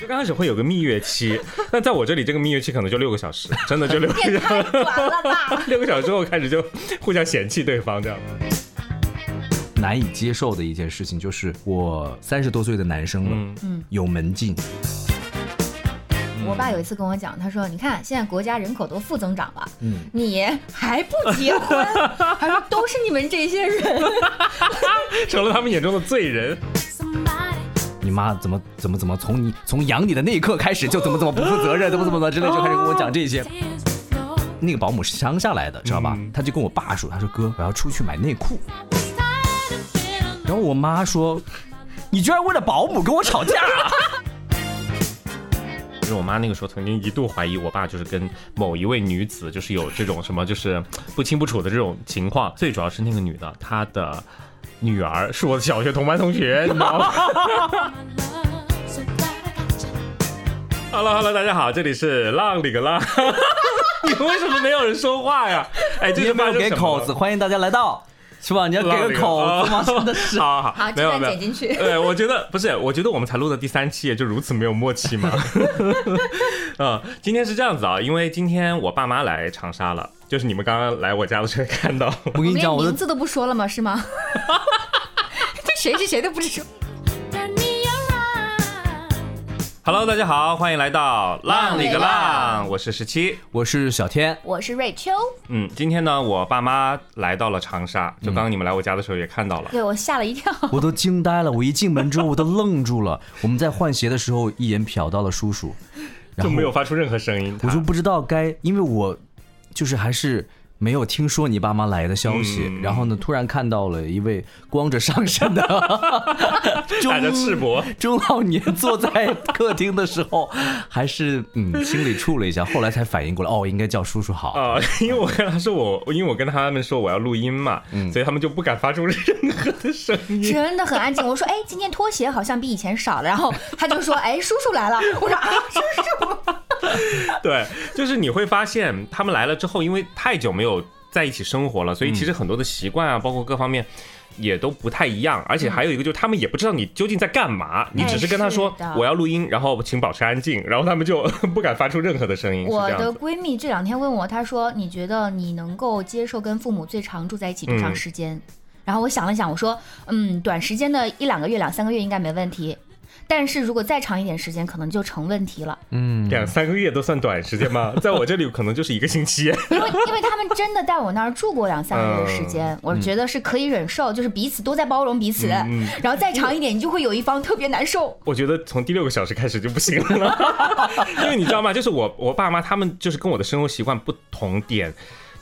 就刚开始会有个蜜月期，但在我这里这个蜜月期可能就六个小时，真的就六个小时。太短了吧！六个小时之后开始就互相嫌弃对方这样。难以接受的一件事情就是，我三十多岁的男生了，嗯嗯有门禁，我爸有一次跟我讲，他说：“你看，现在国家人口都负增长了，嗯你还不结婚？他说都是你们这些人。成了他们眼中的罪人。你妈怎么怎么怎么从你从养你的那一刻开始就怎么怎么不负责任，怎么怎么怎么之类，就开始跟我讲这些。那个保姆是乡下来的，知道吧？嗯他就跟我爸说，他说哥，我要出去买内裤。然后我妈说，你居然为了保姆跟我吵架、啊？就是我妈那个时候曾经一度怀疑我爸就是跟某一位女子就是有这种什么就是不清不楚的这种情况。最主要是那个女的，她的女儿是我的小学同班同学，你知道吗？Hello Hello，大家好，这里是浪里个浪。你们为什么没有人说话呀？哎，这是没有给口子？欢迎大家来到，是吧？你要给个口子吗？真的是。好好好，这段没有没有剪进去。对，我觉得不是，我觉得我们才录的第三期也，就如此没有默契嘛？嗯，今天是这样子啊，因为今天我爸妈来长沙了，就是你们刚刚来我家的时候看到，我我跟你讲，我名字都不说了吗？是吗？这谁是谁都不知道。Hello，大家好，欢迎来到浪里个浪，我是十七。我是小天，我是瑞秋，嗯，今天呢，我爸妈来到了长沙，就刚刚你们来我家的时候也看到了。对我吓了一跳。我都惊呆了。我一进门之后，我都愣住了。我们在换鞋的时候，一眼瞟到了叔叔，然后就没有发出任何声音，我就不知道该，因为我就是还是没有听说你爸妈来的消息，嗯然后呢，突然看到了一位光着上身的 中打着赤膊中老年坐在客厅的时候，还是嗯心里怵了一下，后来才反应过来，哦，应该叫叔叔好。啊、因为我跟他说我，因为我跟他们说我要录音嘛，所以他们就不敢发出任何的声音。真的很安静。我说，哎，今天拖鞋好像比以前少了。然后他就说，哎，叔叔来了。我说啊，叔叔。对，就是你会发现他们来了之后，因为太久没有在一起生活了，所以其实很多的习惯啊，包括各方面。也都不太一样，而且还有一个就是他们也不知道你究竟在干嘛，你只是跟他说我要录音，然后请保持安静，然后他们就 不敢发出任何的声音。我的。闺蜜这两天问我，她说：“你觉得你能够接受跟父母最长住在一起多长时间？”然后我想了想，我说：“嗯，短时间的一两个月、两三个月应该没问题，但是如果再长一点时间，可能就成问题了。嗯，两三个月都算短时间吗？在我这里可能就是一个星期。因为因为他们真的在我那儿住过两三个月的时间，我觉得是可以忍受，就是彼此都在包容彼此。嗯然后再长一点，你就会有一方特别难受。我觉得从第六个小时开始就不行了，因为你知道吗？就是我我爸妈他们就是跟我的生活习惯不同点。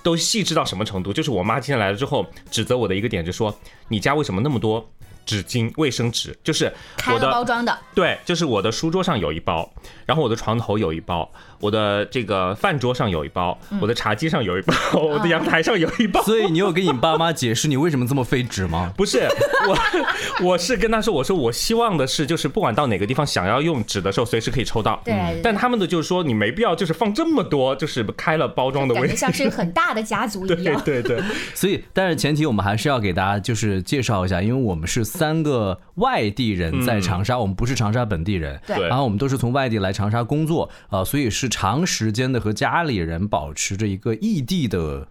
都细致到什么程度？就是我妈今天来了之后，指责我的一个点，就说你家为什么那么多纸巾、卫生纸？就是我的包装的，对，就是我的书桌上有一包，然后我的床头有一包，我的这个饭桌上有一包，我的茶几上有一包，我的阳台上有一包。所以你有跟你爸妈解释你为什么这么费纸吗？不是我，我是跟他说，我说我希望的是，就是不管到哪个地方想要用纸的时候，随时可以抽到。对对但他们的就是说，你没必要就是放这么多，就是开了包装的卫感觉像是一个很大的家族一样。对对对，所以，但是前提我们还是要给大家就是介绍一下，因为我们是三个外地人在长沙，我们不是长沙本地人，对对然后我们都是从外地来长沙工作，呃，所以是长时间的和家里人保持着一个异地的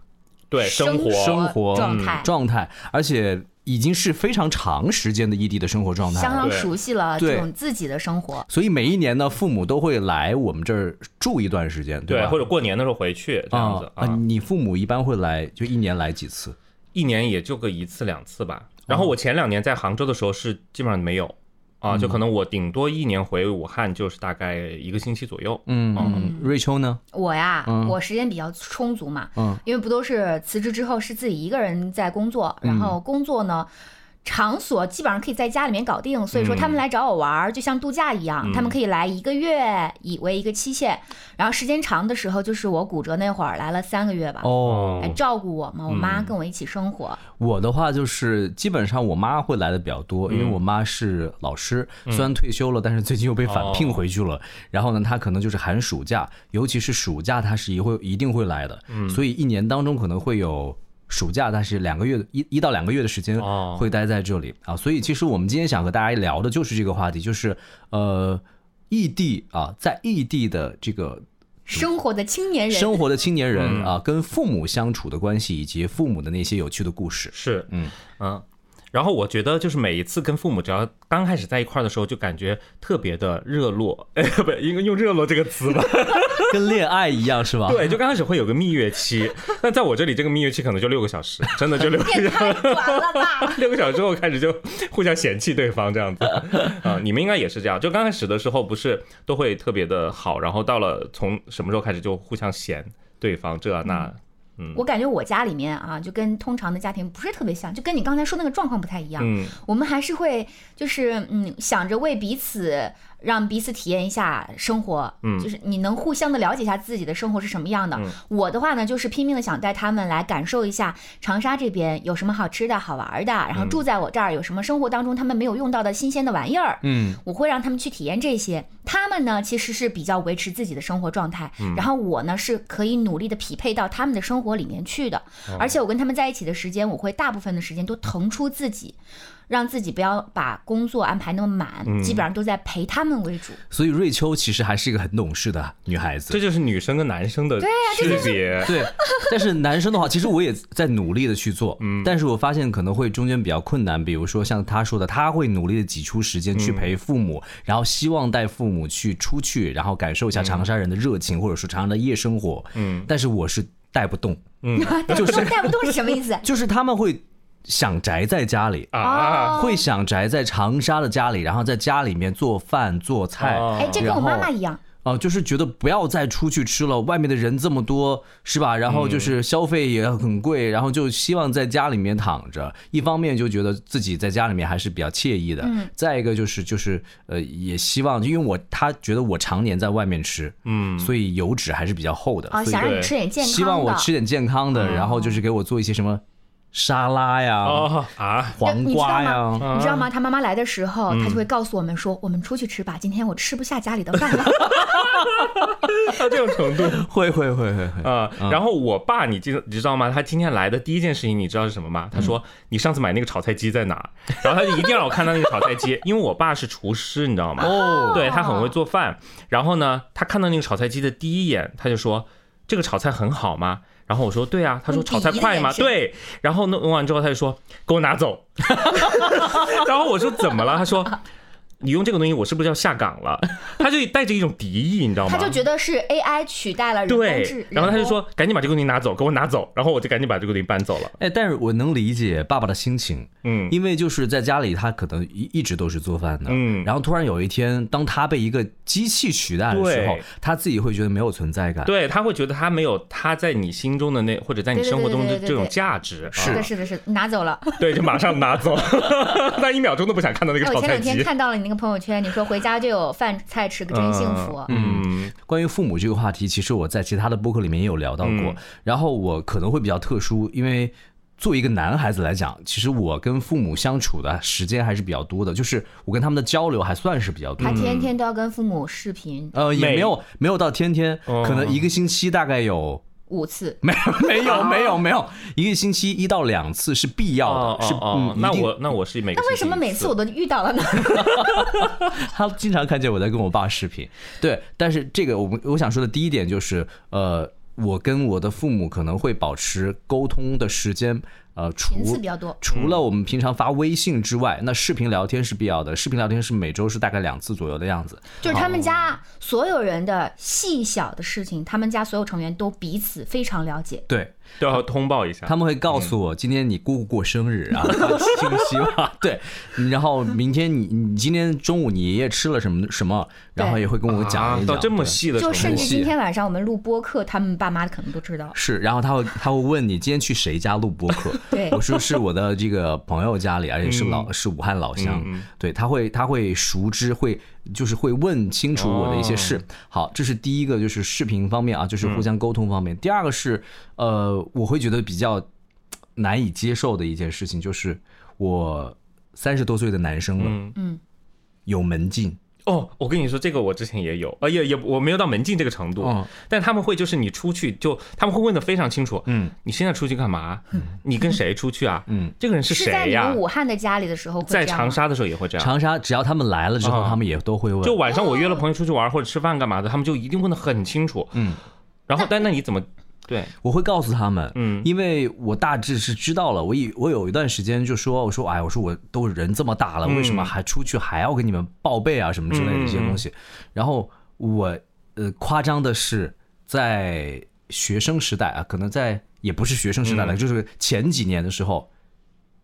对生活生活状态状态，而且已经是非常长时间的异地的生活状态了。相当对熟悉了对这种自己的生活。所以每一年呢，父母都会来我们这儿住一段时间，对，吧？或者过年的时候回去这样子啊，啊，你父母一般会来，就一年来几次？一年也就个一次两次吧。然后我前两年在杭州的时候是基本上没有啊，就可能我顶多一年回武汉就是大概一个星期左右。嗯嗯，瑞秋呢？我呀，嗯我时间比较充足嘛，嗯因为不都是辞职之后是自己一个人在工作，然后工作呢。场所基本上可以在家里面搞定，所以说他们来找我玩儿，就像度假一样，嗯。他们可以来一个月以为一个期限，然后时间长的时候就是我骨折那会儿来了三个月吧，哦。来照顾我嘛，我妈跟我一起生活，我的话就是基本上我妈会来的比较多，因为我妈是老师，虽然退休了，但是最近又被返聘回去了。然后呢，她可能就是寒暑假，尤其是暑假，她是一会一定会来的。所以一年当中可能会有。暑假，但是两个月一一到两个月的时间哦会待在这里啊，所以其实我们今天想和大家聊的就是这个话题，就是呃，异地啊，在异地的这个生活的青年人，生活的青年人嗯啊，跟父母相处的关系，以及父母的那些有趣的故事。是，嗯嗯。然后我觉得，就是每一次跟父母只要刚开始在一块儿的时候，就感觉特别的热络，哎，不，应该用“热络”这个词吧？跟恋爱一样是吧？对，就刚开始会有个蜜月期，那在我这里，这个蜜月期可能就六个小时，真的就六个小时。太短了吧！六个小时之后开始就互相嫌弃对方这样子啊、你们应该也是这样，就刚开始的时候不是都会特别的好，然后到了从什么时候开始就互相嫌对方这那，我感觉我家里面啊，就跟通常的家庭不是特别像，就跟你刚才说那个状况不太一样。嗯我们还是会就是嗯，想着为彼此让彼此体验一下生活，嗯就是你能互相的了解一下自己的生活是什么样的。嗯我的话呢，就是拼命的想带他们来感受一下长沙这边有什么好吃的好玩的，然后住在我这儿有什么生活当中他们没有用到的新鲜的玩意儿。嗯，我会让他们去体验这些。他们呢，其实是比较维持自己的生活状态，嗯然后我呢是可以努力的匹配到他们的生活里面去的。哦而且我跟他们在一起的时间，我会大部分的时间都腾出自己，让自己不要把工作安排那么满，嗯基本上都在陪他们为主。所以瑞秋其实还是一个很懂事的女孩子。这就是女生跟男生的区别。对，但是男生的话，其实我也在努力的去做，嗯，但是我发现可能会中间比较困难，比如说像他说的，他会努力的挤出时间去陪父母，然后希望带父母去出去，然后感受一下长沙人的热情，或者说长沙的夜生活，嗯，但是我是带不动，嗯就是 带不动是什么意思？就是他们会想宅在家里。啊，会想宅在长沙的家里，然后在家里面做饭做菜，哦哎，这跟我妈妈一样。哦、就是觉得不要再出去吃了，外面的人这么多，是吧？然后就是消费也很贵，然后就希望在家里面躺着。一方面就觉得自己在家里面还是比较惬意的，嗯再一个就是就是呃，也希望，因为我他觉得我常年在外面吃，嗯，所以油脂还是比较厚的，啊，所以想让你吃点健康的，希望我吃点健康的，然后就是给我做一些什么沙拉呀、哦啊，黄瓜呀。你知道吗？他妈妈来的时候，他就会告诉我们说：“我们出去吃吧，今天我吃不下家里的饭了。到这种程度。会会会会会，啊、然后我爸，你记你知道吗？他今天来的第一件事情，你知道是什么吗？他说：“你上次买那个炒菜机在哪？”然后他就一定让我看到那个炒菜机，因为我爸是厨师，你知道吗？哦对他很会做饭。然后呢，他看到那个炒菜机的第一眼，他就说：“这个炒菜很好吗？”然后我说：“对啊。”他说：“炒菜快吗？”对。然后弄弄完之后，他就说：“给我拿走。”然后我说：“怎么了？”他说。你用这个东西，我是不是要下岗了？他就带着一种敌意，你知道”吗？他就觉得是 AI 取代了人工智对，，然后他就说：“赶紧把这个东西拿走，给我拿走。”然后我就赶紧把这个东西搬走了。哎，但是我能理解爸爸的心情，嗯因为就是在家里，他可能一一直都是做饭的，嗯然后突然有一天，当他被一个机器取代的时候，他自己会觉得没有存在感。对他会觉得他没有他在你心中的那或者在你生活中的这种价值，是的，啊是的，是的，拿走了。对，就马上拿走，他一秒钟都不想看到那个哎我前两天炒菜机。看到了你那个朋友圈，你说回家就有饭菜吃，可真幸福。嗯，关于父母这个话题，其实我在其他的播客里面也有聊到过。嗯然后我可能会比较特殊，因为作为一个男孩子来讲，其实我跟父母相处的时间还是比较多的，就是我跟他们的交流还算是比较多他。天天都要跟父母视频呃，也没有没有到天天，哦可能一个星期大概有五次，没有 没有没有没有。一个星期一到两次是必要哦的，是哦那我那我是每个那为什么每次我都遇到了呢？他经常看见我在跟我爸视频，对，但是这个我们我想说的第一点就是，呃，我跟我的父母可能会保持沟通的时间，呃，除频次比较多。除了我们平常发微信之外，那视频聊天是必要的，视频聊天是每周是大概两次左右的样子。就是他们家所有人的细小的事情，他们家所有成员都彼此非常了解。对，都要通报一下。他们会告诉我今天你姑姑过生日啊，信息吧，对，然后明天你你今天中午你爷爷吃了什么什么，然后也会跟我讲一讲，啊到这么细的，就甚至今天晚上我们录播客，他们爸妈可能都知道。是，然后他会他会问你今天去谁家录播客？对我说是我的这个朋友家里，而且是老、是武汉老乡。对，他会他会熟知，会就是会问清楚我的一些事。哦好，这是第一个，就是视频方面啊，就是互相沟通方面。第二个是呃，我会觉得比较难以接受的一件事情，就是我三十多岁的男生了，嗯嗯，有门禁。哦，我跟你说，这个我之前也有，呃，也也我没有到门禁这个程度，嗯但他们会就是你出去就他们会问的非常清楚，嗯，你现在出去干嘛？你跟谁出去啊？嗯，这个人是是在你谁呀在？武汉的家里的时候会在长沙的时候也会这样。长沙只要他们来了之后，啊他们也都会问。就晚上我约了朋友出去玩或者吃饭干嘛的，他们就一定问的很清楚。嗯，然后但那你怎么对？我会告诉他们，嗯因为我大致是知道了。我以我有一段时间就说，我说哎，我说我都人这么大了，嗯为什么还出去还要给你们报备啊什么之类的一些东西？然后我呃夸张的是，在学生时代啊，可能在也不是学生时代了，嗯就是前几年的时候。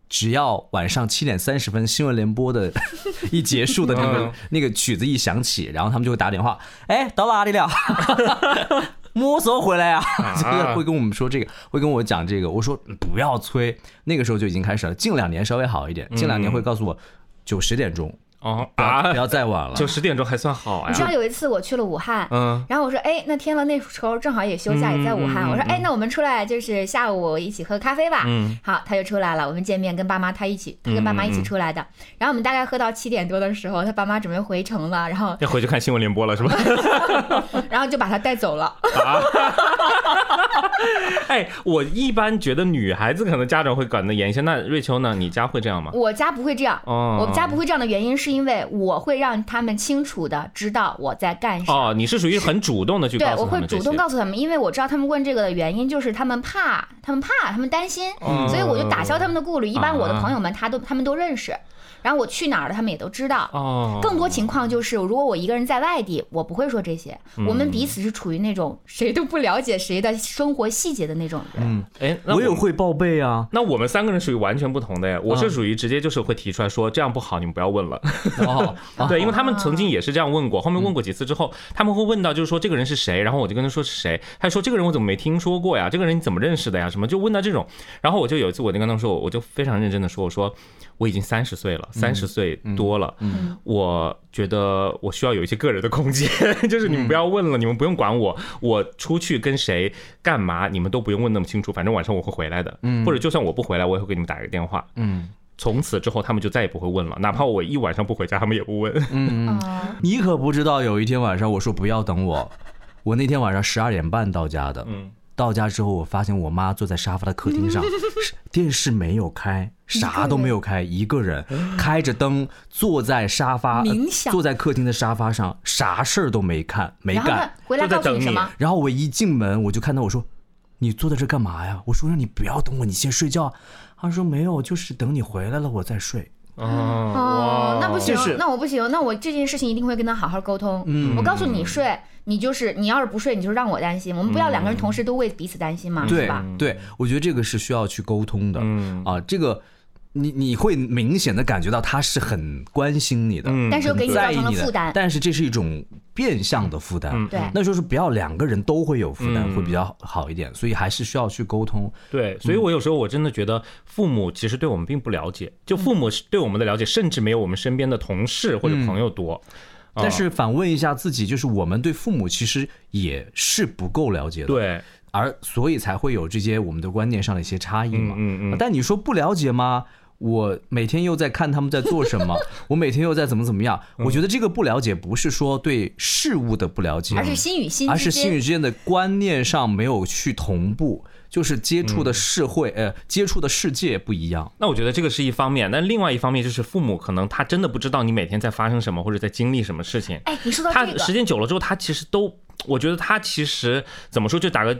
只要晚上七点三十分新闻联播的 一结束的那个、嗯那个曲子一响起，然后他们就会打电话，哎，到哪里了？摸索回来啊！就是 会跟我们说这个，会跟我讲这个。我说不要催，那个时候就已经开始了。近两年稍微好一点，近两年会告诉我九十点钟，哦啊不，要再晚了。就十点钟还算好你知道。有一次我去了武汉，嗯然后我说，哎，那天了，那时候正好也休假，也在武汉。我说，哎，那我们出来就是下午一起喝咖啡吧。嗯好，他就出来了，我们见面，跟爸妈他一起，他跟爸妈一起出来的。然后我们大概喝到七点多的时候，他爸妈准备回城了，然后 要回去看新闻联播了是吧？然后就把他带走了。哎，我一般觉得女孩子可能家长会管得严一些。那瑞秋呢？你家会这样吗？我家不会这样，哦我们家不会这样的原因是因为我会让他们清楚的知道我在干啥。哦，你是属于很主动的去对告，诉我会主动告诉他们，因为我知道他们问这个的原因就是他们怕，他们怕，他们担心，嗯所以我就打消他们的顾虑。一般我的啊朋友们他都他们都认识，然后我去哪儿了他们也都知道。哦，更多情况就是，如果我一个人在外地，我不会说这些。嗯我们彼此是处于那种谁都不了解谁的生活细节的那种人。哎，那我也会报备啊。那我们三个人属于完全不同的呀，我是属于直接就是会提出来说这样不好，你们不要问了。哦，对，因为他们曾经也是这样问过，后面问过几次之后，他们会问到就是说这个人是谁，然后我就跟他说是谁，他说这个人我怎么没听说过呀？这个人你怎么认识的呀？什么就问到这种，然后我就有一次我就跟他们说，我就非常认真的说，我说我已经三十岁了，三十岁多了，嗯我觉得我需要有一些个人的空间，就是你们不要问了，你们不用管我，我出去跟谁干嘛，你们都不用问那么清楚，反正晚上我会回来的，或者就算我不回来，我也会给你们打一个电话，嗯。从此之后他们就再也不会问了，哪怕我一晚上不回家，他们也不问。嗯，啊，你可不知道，有一天晚上我说不要等我，我那天晚上十二点半到家的。嗯，到家之后，我发现我妈坐在沙发的客厅上，电视没有开，啥都没有开，一个人开着灯坐在沙发，冥想坐在客厅的沙发上，啥事儿都没看，没干。，回来就在等你告诉你什么？然后我一进门，我就看到我说：“你坐在这干嘛呀？”我说：“让你不要等我，你先睡觉。”他说：“没有，就是等你回来了我再睡。哦哦，那不行就是，那我不行，那我这件事情一定会跟他好好沟通。嗯我告诉你睡，你就是你要是不睡，你就让我担心。我们不要两个人同时都为彼此担心嘛，是对吧？对，我觉得这个是需要去沟通的。嗯啊，这个你你会明显的感觉到他是很关心你的，嗯但是又给你造在意你的成了负担。但是这是一种变相的负担。嗯对那就是不要两个人都会有负担，嗯会比较好一点。所以还是需要去沟通。对，所以我有时候我真的觉得父母其实对我们并不了解，就父母是对我们的了解，甚至没有我们身边的同事或者朋友多。但是反问一下自己，就是我们对父母其实也是不够了解的，，对，而所以才会有这些我们的观念上的一些差异嘛。嗯嗯嗯但你说不了解吗？我每天又在看他们在做什么，我每天又在怎么怎么样。嗯我觉得这个不了解不是说对事物的不了解，而是心与心而是之间心与之间的观念上没有去同步，就是接触的社会，呃，接触的世界不一样。那我觉得这个是一方面，但另外一方面就是父母可能他真的不知道你每天在发生什么或者在经历什么事情。哎，你说到他这个，时间久了之后，他其实都，我觉得他其实怎么说，就打个。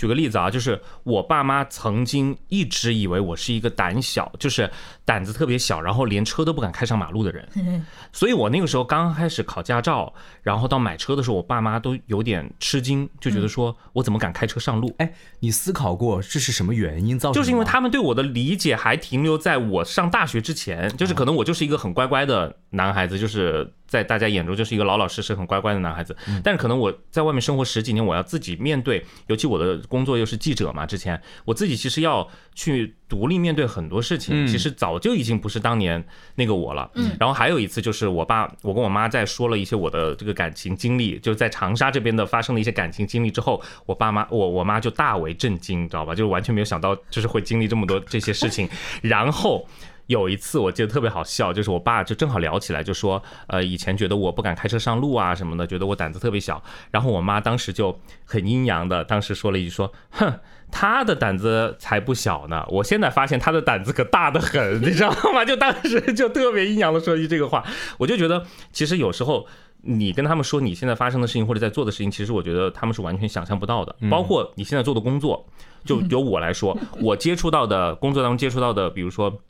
举个例子啊，就是我爸妈曾经一直以为我是一个胆小，就是胆子特别小，然后连车都不敢开上马路的人。所以我那个时候刚开始考驾照，然后到买车的时候，我爸妈都有点吃惊，就觉得说我怎么敢开车上路？哎，你思考过这是什么原因造成的？就是因为他们对我的理解还停留在我上大学之前，就是可能我就是一个很乖乖的男孩子，就是在大家眼中就是一个老老实实、很乖乖的男孩子。但是可能我在外面生活十几年，我要自己面对，尤其我的工作又是记者嘛，之前我自己其实要去独立面对很多事情，其实早就已经不是当年那个我了。然后还有一次就是我爸，我跟我妈在说了一些我的这个感情经历，就是在长沙这边的发生的一些感情经历之后，我爸妈我我妈就大为震惊，知道吧？就是完全没有想到，就是会经历这么多这些事情。然后有一次我记得特别好笑，就是我爸就正好聊起来，就说呃以前觉得我不敢开车上路啊什么的，觉得我胆子特别小。然后我妈当时就很阴阳的，当时说了一句说，哼。他的胆子才不小呢，我现在发现他的胆子可大得很，你知道吗？就当时就特别阴阳的说一句这个话，我就觉得其实有时候你跟他们说你现在发生的事情或者在做的事情，其实我觉得他们是完全想象不到的。包括你现在做的工作，就 由我来说，我接触到的工作当中接触到的，比如说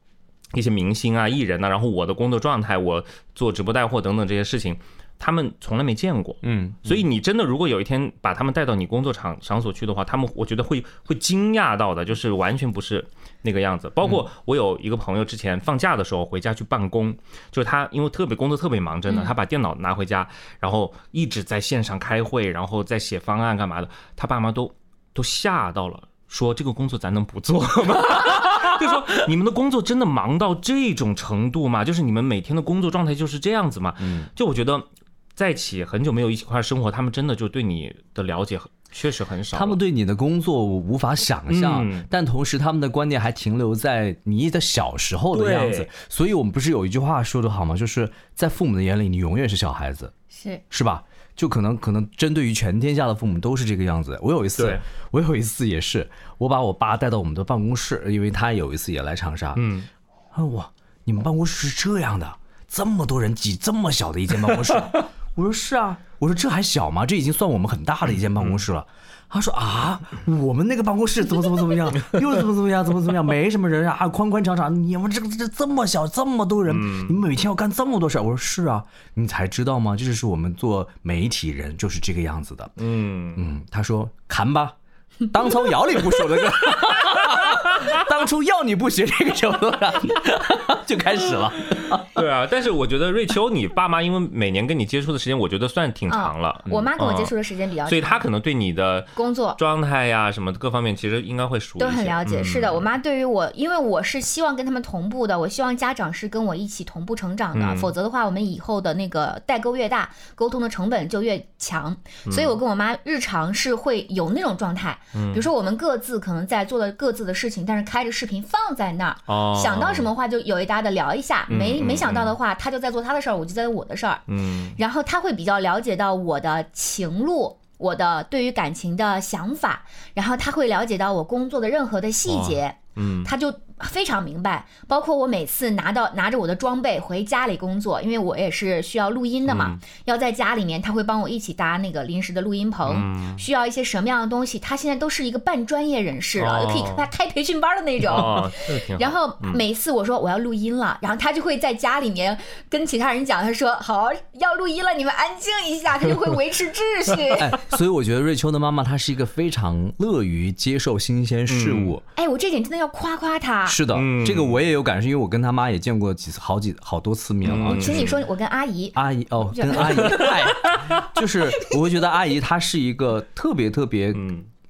一些明星啊、艺人呐，然后我的工作状态，我做直播带货等等这些事情。他们从来没见过，嗯，所以你真的如果有一天把他们带到你工作场场所去的话，他们我觉得会会惊讶到的，就是完全不是那个样子。包括我有一个朋友之前放假的时候回家去办公，就是他因为特别工作特别忙，真的，他把电脑拿回家，然后一直在线上开会，然后在写方案干嘛的，他爸妈都都吓到了，说这个工作咱能不做吗？就说你们的工作真的忙到这种程度吗？就是你们每天的工作状态就是这样子吗？嗯，就我觉得。在一起很久没有一起块生活，他们真的就对你的了解确实很少。他们对你的工作我无法想象，但同时他们的观念还停留在你的小时候的样子。所以我们不是有一句话说的好吗？就是在父母的眼里，你永远是小孩子，是是吧？就可能可能针对于全天下的父母都是这个样子。我有一次，我有一次也是，我把我爸带到我们的办公室，因为他有一次也来长沙。嗯，啊哇，你们办公室是这样的，这么多人挤这么小的一间办公室。我说是啊，我说这还小吗？这已经算我们很大的一间办公室了。他说啊，我们那个办公室怎么怎么怎么样，又怎么怎么样，怎么怎么样，没什么人啊，宽宽敞敞。你们这个这这么小，这么多人，你们每天要干这么多事儿。我说是啊，你才知道吗？这就是我们做媒体人就是这个样子的。嗯嗯，他说砍吧，当从窑里不说的个，当初要你不学这个就 就开始了。对啊，但是我觉得瑞秋，你爸妈因为每年跟你接触的时间，我觉得算挺长了。我妈跟我接触的时间比较长，所以她可能对你的工作状态呀什么各方面，其实应该会熟都很了解。是的，我妈对于我，因为我是希望跟他们同步的，我希望家长是跟我一起同步成长的，否则的话，我们以后的那个代沟越大，沟通的成本就越强。所以我跟我妈日常是会有那种状态，比如说我们各自可能在做的各自的事情，但是开着视频放在那儿，想到什么话就有一搭的聊一下，没没想到的话。他就在做他的事儿，我就在做我的事儿。嗯，然后他会比较了解到我的情路，我的对于感情的想法，然后他会了解到我工作的任何的细节。嗯，他就。非常明白，包括我每次拿到拿着我的装备回家里工作，因为我也是需要录音的嘛，要在家里面，他会帮我一起搭那个临时的录音棚，需要一些什么样的东西，他现在都是一个半专业人士了，可以开开培训班的那种。然后每次我说我要录音了，然后他就会在家里面跟其他人讲，他说好要录音了，你们安静一下，他就会维持秩序。哎，所以我觉得瑞秋的妈妈她是一个非常乐于接受新鲜事物。哎，我这点真的要夸夸她。是的，这个我也有感受，因为我跟他妈也见过几次，好几好多次面了。请你说，我跟阿姨，阿姨哦，跟阿姨，就是我会觉得阿姨她是一个特别特别。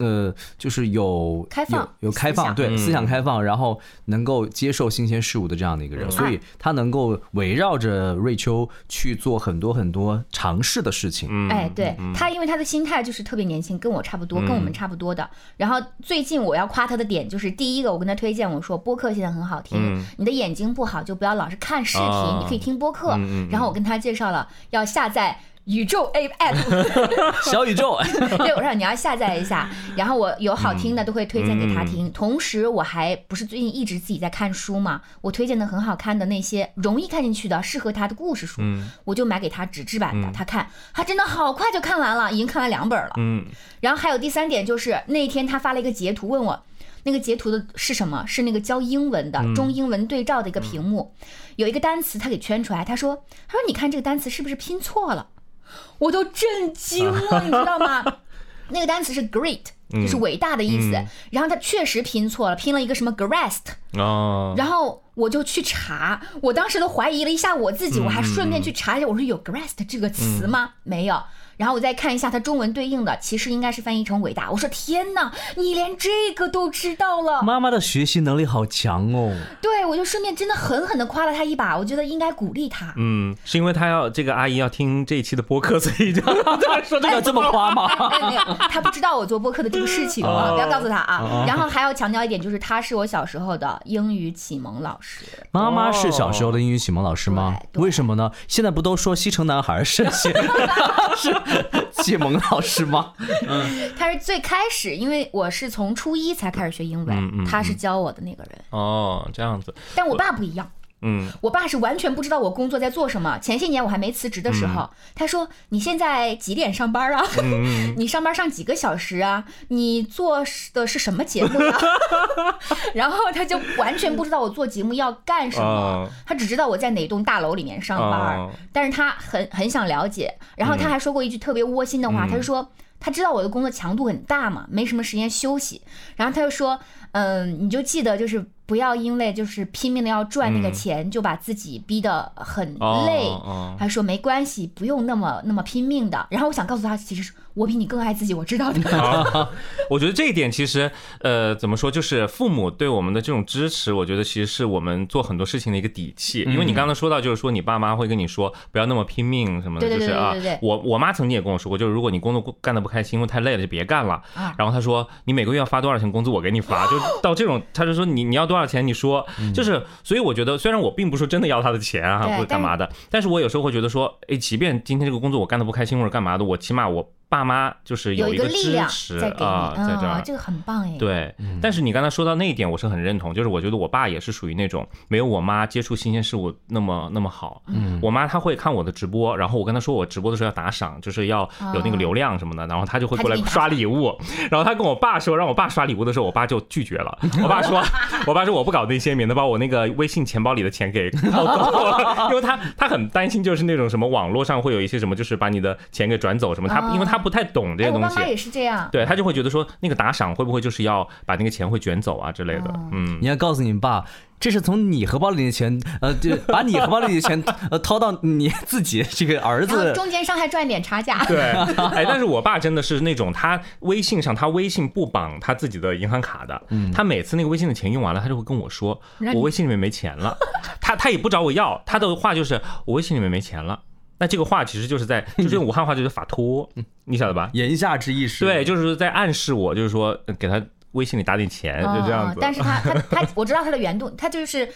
呃，就是有开放，有开放，对思想开放，然后能够接受新鲜事物的这样的一个人，所以他能够围绕着瑞秋去做很多很多尝试的事情。哎，对他，因为他的心态就是特别年轻，跟我差不多，跟我们差不多的。然后最近我要夸他的点就是，第一个我跟他推荐，我说播客现在很好听，你的眼睛不好就不要老是看视频，你可以听播客。然后我跟他介绍了要下载。宇宙 A App，小宇宙。对，我说你要下载一下，然后我有好听的都会推荐给他听。同时，我还不是最近一直自己在看书嘛，我推荐的很好看的那些容易看进去的、适合他的故事书，我就买给他纸质版的，他看，他真的好快就看完了，已经看完两本了。嗯。然后还有第三点就是那天他发了一个截图问我，那个截图的是什么？是那个教英文的中英文对照的一个屏幕，有一个单词他给圈出来，他说，他说你看这个单词是不是拼错了？我都震惊了，你知道吗？那个单词是 great，就是伟大的意思。然后他确实拼错了，拼了一个什么 grest。哦。然后我就去查，我当时都怀疑了一下我自己，我还顺便去查一下，我说有 grest 这个词吗？没有。然后我再看一下它中文对应的，其实应该是翻译成伟大。我说天哪，你连这个都知道了！妈妈的学习能力好强哦。对，我就顺便真的狠狠的夸了他一把，我觉得应该鼓励他。嗯，是因为他要这个阿姨要听这一期的播客，所以就说这个这么夸吗？没有，他不知道我做播客的这个事情啊，不要告诉他啊。然后还要强调一点，就是他是我小时候的英语启蒙老师。妈妈是小时候的英语启蒙老师吗？为什么呢？现在不都说西城男孩是启是 启蒙老师吗？嗯他是最开始，因为我是从初一才开始学英文，嗯嗯他是教我的那个人。哦，这样子，但我爸不一样，嗯，我爸是完全不知道我工作在做什么。前些年我还没辞职的时候，他说：“你现在几点上班啊？你上班上几个小时啊？你做的是什么节目啊、然后他就完全不知道我做节目要干什么，哦他只知道我在哪栋大楼里面上班，哦但是他很很想了解。然后他还说过一句特别窝心的话，他就说。他知道我的工作强度很大嘛，没什么时间休息，然后他就说，嗯，你就记得就是不要因为就是拼命的要赚那个钱，就把自己逼得很累。他说没关系，不用那么那么拼命的。然后我想告诉他，其实我比你更爱自己，我知道的。啊，我觉得这一点其实，呃，怎么说，就是父母对我们的这种支持，我觉得其实是我们做很多事情的一个底气。因为你刚才说到，就是说你爸妈会跟你说不要那么拼命什么的，就是啊我我妈曾经也跟我说过，就是如果你工作干得不开心因为太累了，就别干了。啊然后她说你每个月要发多少钱工资，我给你发，就到这种，她就说你你要多少钱，你说，就是，所以我觉得虽然我并不是说真的要他的钱啊或者干嘛的，但是我有时候会觉得说，哎，即便今天这个工作我干的不开心或者干嘛的，我起码我爸妈就是有一个支个力量持在给你啊，在这儿。啊这个很棒哎。对，但是你刚才说到那一点，我是很认同，就是我觉得我爸也是属于那种没有我妈接触新鲜事物那么那么好。嗯，我妈她会看我的直播，然后我跟她说我直播的时候要打赏，就是要有那个流量什么的，然后她就会过来刷礼物。然后她跟我爸说让我爸刷礼物的时候，我爸就拒绝了。我爸说，我爸说我不搞那些，免得把我那个微信钱包里的钱给掏走，因为他他很担心就是那种什么网络上会有一些什么，就是把你的钱给转走什么，他啊因为他不太懂这哎，些东西。我妈妈也是这样。对他就会觉得说，那个打赏会不会就是要把那个钱会卷走啊之类的？嗯，你要告诉你爸，这是从你荷包里的钱，呃，就把你荷包里的钱 呃掏到你自己这个儿然后子。中间商还赚点差价。对，哎，但是我爸真的是那种，他微信上他微信不绑他自己的银行卡的，他每次那个微信的钱用完了，他就会跟我说，我微信里面没钱了，他他也不找我要，他的话就是我微信里面没钱了。那这个话其实就是在，就是用武汉话就是法托，你晓得吧？言下之意是，对，就是在暗示我，就是说呃给他微信里打点钱，就这样子。嗯但是他他他，我知道他的原动，他就是，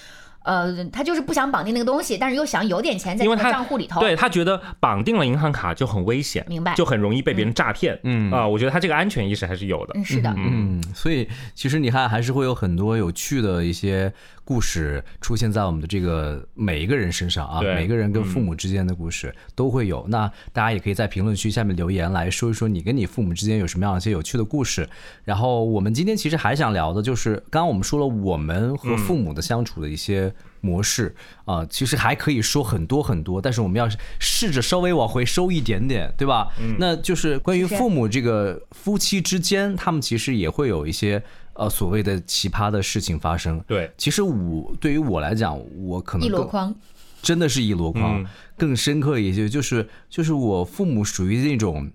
呃，他就是不想绑定那个东西，但是又想有点钱在你的因为他账户里头。对他觉得绑定了银行卡就很危险，明白就很容易被别人诈骗。嗯啊，我觉得他这个安全意识还是有的。嗯，是的，嗯，所以其实你看，还是会有很多有趣的一些故事出现在我们的这个每一个人身上啊，每个人跟父母之间的故事都会有。那大家也可以在评论区下面留言来说一说你跟你父母之间有什么样一些有趣的故事。然后我们今天其实还想聊的就是，刚刚我们说了我们和父母的相处的一些。模式啊、其实还可以说很多很多，但是我们要是试着稍微往回收一点点，对吧？那就是关于父母这个夫妻之间，他们其实也会有一些呃所谓的奇葩的事情发生。对，其实我对于我来讲，我可能一箩筐。真的是一箩筐。嗯更深刻一些，就是就是我父母属于那种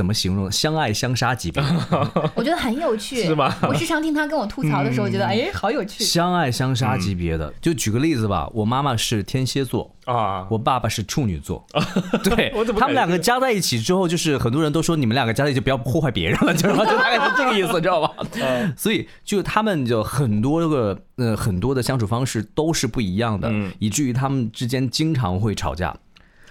怎么形容，相爱相杀级别，我觉得很有趣，是吗？我时常听他跟我吐槽的时候，我觉得哎，好有趣。相爱相杀级别的。就举个例子吧，我妈妈是天蝎座。啊，我爸爸是处女座，对他们两个加在一起之后，就是很多人都说你们两个加在一起就不要破坏别人了，就是就大概是这个意思，知道吧？嗯。所以就他们就很多个呃很多的相处方式都是不一样的，嗯。以至于他们之间经常会吵架，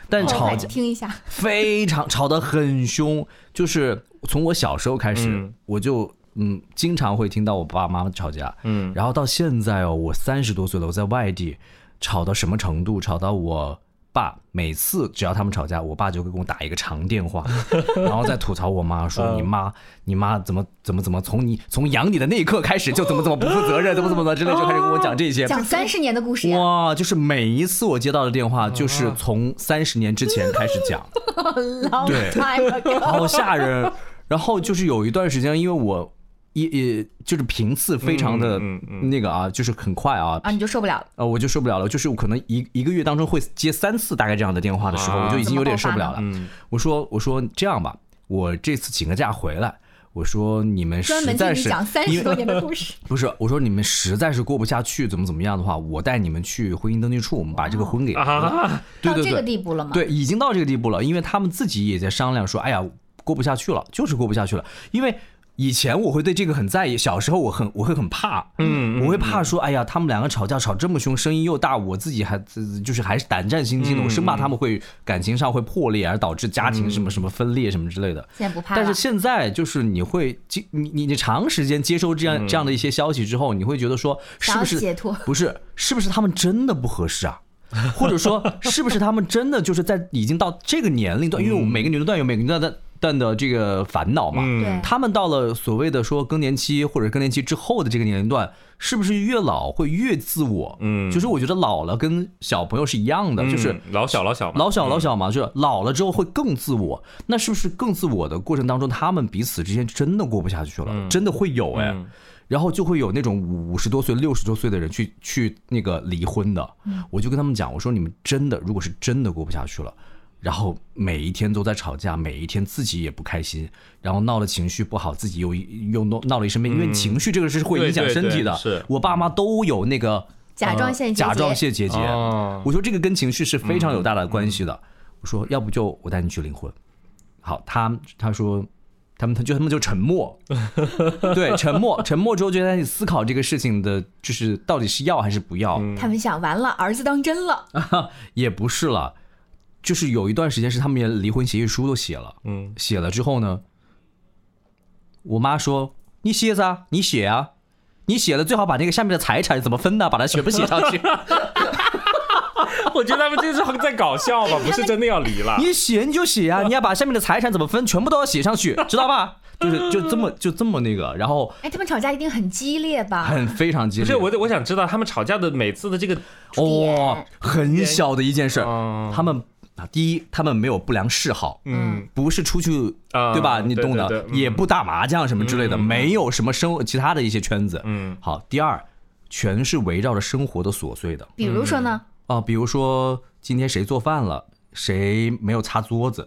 但吵架听一下，非常吵得很凶，就是从我小时候开始，嗯。我就嗯经常会听到我爸爸妈妈吵架，嗯。然后到现在哦，我三十多岁了，我在外地，吵到什么程度？吵到我爸每次只要他们吵架，我爸就会给我打一个长电话，然后再吐槽我妈说：“嗯你妈，你妈怎么怎么怎么从你从养你的那一刻开始就怎么怎么不负责任，怎么怎么的之类，就开始跟我讲这些。讲三十年的故事呀，哇，就是每一次我接到的电话，就是从三十年之前开始讲，对好吓人。然后就是有一段时间，因为我一也就是频次非常的那个啊，就是很快啊，啊，你就受不了了。呃，我就受不了了，就是我可能一一个月当中会接三次大概这样的电话的时候，啊我就已经有点受不了了。嗯我说我说这样吧，我这次请个假回来，我说你们实专门在是讲三十多年的故 事，不是，我说你们实在是过不下去，怎么怎么样的话，我带你们去婚姻登记处，我们把这个婚给。啊，到这个对对对，地步了吗？对，已经到这个地步了，因为他们自己也在商量说，哎呀，过不下去了，就是过不下去了，因为。以前我会对这个很在意，小时候我很我会很怕，嗯我会怕说，哎呀，他们两个吵架吵这么凶，声音又大，我自己还就是还是胆战心惊的，我生怕他们会感情上会破裂，而导致家庭什么什么分裂什么之类的。现在不怕了。但是现在就是你会接你你你长时间接收这样这样的一些消息之后，你会觉得说，是不是解脱不是是不是他们真的不合适啊？或者说 是不是他们真的就是在已经到这个年龄段？因为我们每个年龄段有每个年龄段的段的这个烦恼嘛。他们到了所谓的说更年期或者更年期之后的这个年龄段，是不是越老会越自我？嗯就是我觉得老了跟小朋友是一样的，就是嗯老小老小嘛，老小老小嘛，就是老了之后会更自我。那是不是更自我的过程当中，他们彼此之间真的过不下去了？真的会有哎。嗯然后就会有那种五十多岁、六十多岁的人去去那个离婚的。我就跟他们讲，我说你们真的，如果是真的过不下去了。然后每一天都在吵架，每一天自己也不开心，然后闹了情绪不好，自己又又闹闹了一身病，因为情绪这个是会影响身体的。对是我爸妈都有那个甲状腺甲状腺结节。哦我说这个跟情绪是非常有大的关系的。我说要不就我带你去领婚。好，他他说他们他就他们就沉默，对，沉默，沉默之后就在那里思考这个事情的，就是到底是要还是不要，他们想完了，儿子当真了，也不是了。就是有一段时间是他们连离婚协议书都写了，嗯，写了之后呢，我妈说你写啊，你写啊，你写了最好把那个下面的财产怎么分呢，把它全部写上去。我觉得他们这是在搞笑吧，不是真的要离了。你写你就写啊，你要把下面的财产怎么分，全部都要写上去，知道吧？就是就这么就这么那个，然后哎，他们吵架一定很激烈吧？很非常激烈。不是我，我想知道他们吵架的每次的这个，哦，很小的一件事哦，他们啊，第一，他们没有不良嗜好，嗯，不是出去啊对吧？你对懂的对对，嗯也不打麻将什么之类的，嗯没有什么生活其他的一些圈子。嗯好，第二，全是围绕着生活的琐碎的比如说呢？啊，比如说今天谁做饭了，谁没有擦桌子，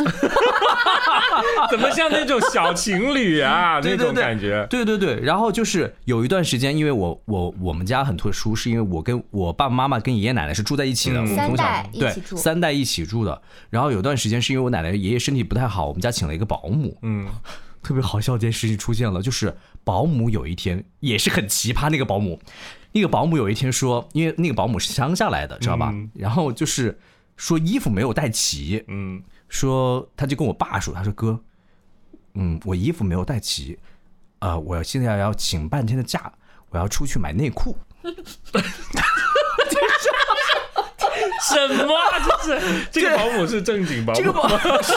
怎么像那种小情侣啊 那种感觉？对对对，然后就是有一段时间，因为我我我们家很特殊，是因为我跟我爸爸妈妈跟爷爷奶奶是住在一起的，嗯我们从小对三代一起住的。然后有段时间是因为我奶奶爷爷身体不太好，我们家请了一个保姆。嗯 特别好笑的一件事情出现了，就是保姆有一天也是很奇葩，那个保姆，那个保姆有一天说，因为那个保姆是乡下来的，知道吧？嗯然后就是说衣服没有带齐，嗯，说他就跟我爸说，他说哥，嗯，我衣服没有带齐，呃，我现在要请半天的假，我要出去买内裤。什么啊？这是这个保姆是正经保姆，这个保 是